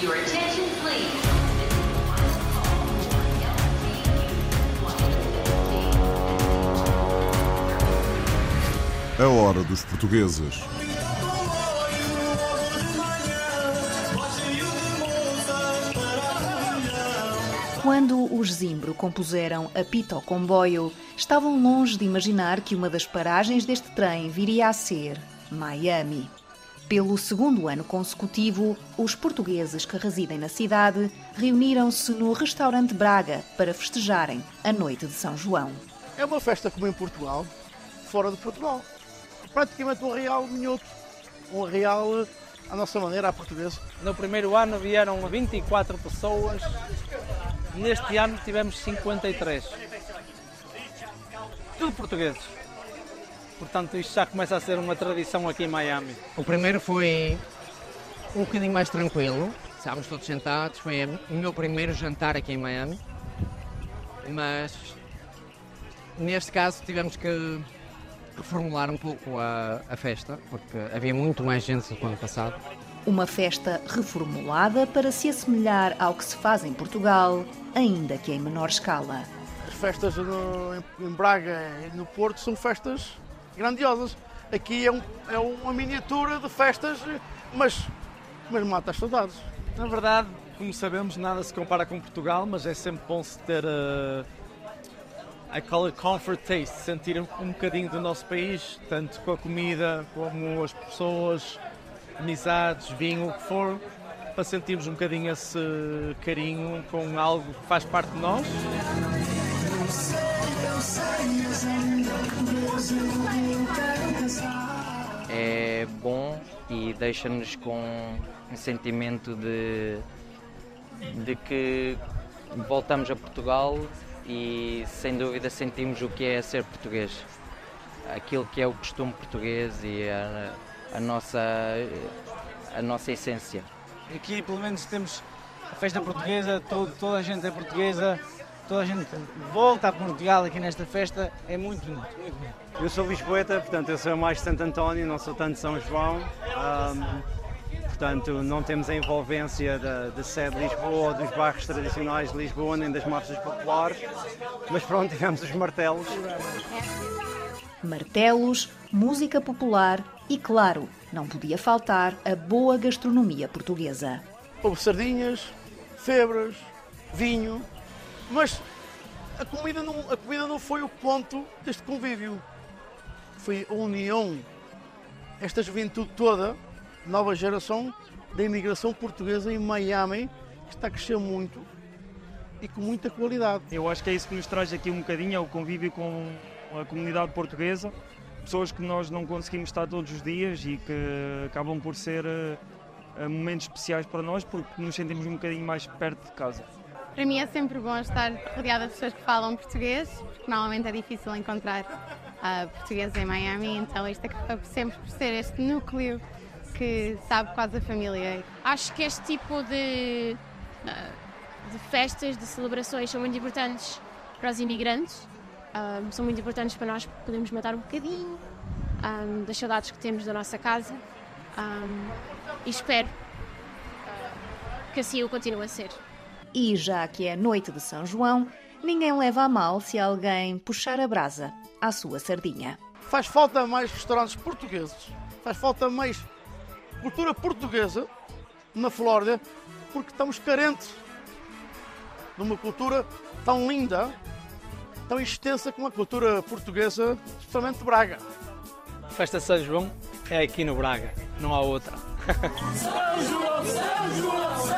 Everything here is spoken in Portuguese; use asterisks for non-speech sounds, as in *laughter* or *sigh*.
Your attention, please. A hora dos portugueses. Quando os Zimbro compuseram Apita ao Comboio, estavam longe de imaginar que uma das paragens deste trem viria a ser Miami. Pelo segundo ano consecutivo, os portugueses que residem na cidade reuniram-se no restaurante Braga para festejarem a noite de São João. É uma festa como em Portugal, fora de Portugal. Praticamente um real minhoto. Um real à nossa maneira, à portuguesa. No primeiro ano vieram 24 pessoas, neste ano tivemos 53. Tudo portugueses. Portanto, isto já começa a ser uma tradição aqui em Miami. O primeiro foi um bocadinho mais tranquilo, estávamos todos sentados, foi o meu primeiro jantar aqui em Miami, mas neste caso tivemos que reformular um pouco a, a festa, porque havia muito mais gente do que o ano passado. Uma festa reformulada para se assemelhar ao que se faz em Portugal, ainda que em menor escala. As festas no- em, em Braga e no Porto são festas grandiosas. Aqui é, um- é uma miniatura de festas, mas, mas mata as saudades. Na verdade, como sabemos, nada se compara com Portugal, mas é sempre bom se ter. Uh, I call it comfort taste, sentir um, um bocadinho do nosso país, tanto com a comida como as pessoas, amizades, vinho, o que for, para sentirmos um bocadinho esse carinho com algo que faz parte de nós. É bom e deixa-nos com um sentimento de, de que voltamos a Portugal e sem dúvida sentimos o que é ser português. Aquilo que é o costume português e a, a nossa, a nossa essência. Aqui, pelo menos, temos a festa portuguesa, todo, toda a gente é portuguesa, toda a gente volta a Portugal aqui nesta festa, é muito bonito, muito bonito. Eu sou lisboeta, portanto eu sou mais de Santo António, não sou tanto de São João. Ahm, portanto, não temos a envolvência da, da sede de Lisboa, dos bairros tradicionais de Lisboa, nem das marchas populares. Mas pronto, *laughs* tivemos os martelos. Martelos, música popular e, claro, não podia faltar a boa gastronomia portuguesa. Houve sardinhas, febras, vinho, mas a comida não, a comida não foi o ponto deste convívio. Foi a união, esta juventude toda, nova geração da imigração portuguesa em Miami, que está a crescer muito e com muita qualidade. Eu acho que é isso que nos traz aqui um bocadinho, é o convívio com a comunidade portuguesa, pessoas que nós não conseguimos estar todos os dias e que acabam por ser eh, eh, momentos especiais para nós porque nos sentimos um bocadinho mais perto de casa. Para mim é sempre bom estar rodeada de pessoas que falam português, porque normalmente é difícil encontrar ah, portugueses em Miami, então isto acaba sempre por ser este núcleo que sabe quase a família. Acho que este tipo de, ah, de festas, de celebrações são muito importantes para os imigrantes, ah, são muito importantes para nós porque podemos matar um bocadinho das saudades que temos da nossa casa e espero que assim o continue a ser. E já que é noite de São João, ninguém leva a mal se alguém puxar a brasa à sua sardinha. Faz falta mais restaurantes portugueses, faz falta mais cultura portuguesa na Flórida, porque estamos carentes de uma cultura tão linda, tão extensa como a cultura portuguesa, especialmente de Braga. A festa São João é aqui no Braga, não há outra. Your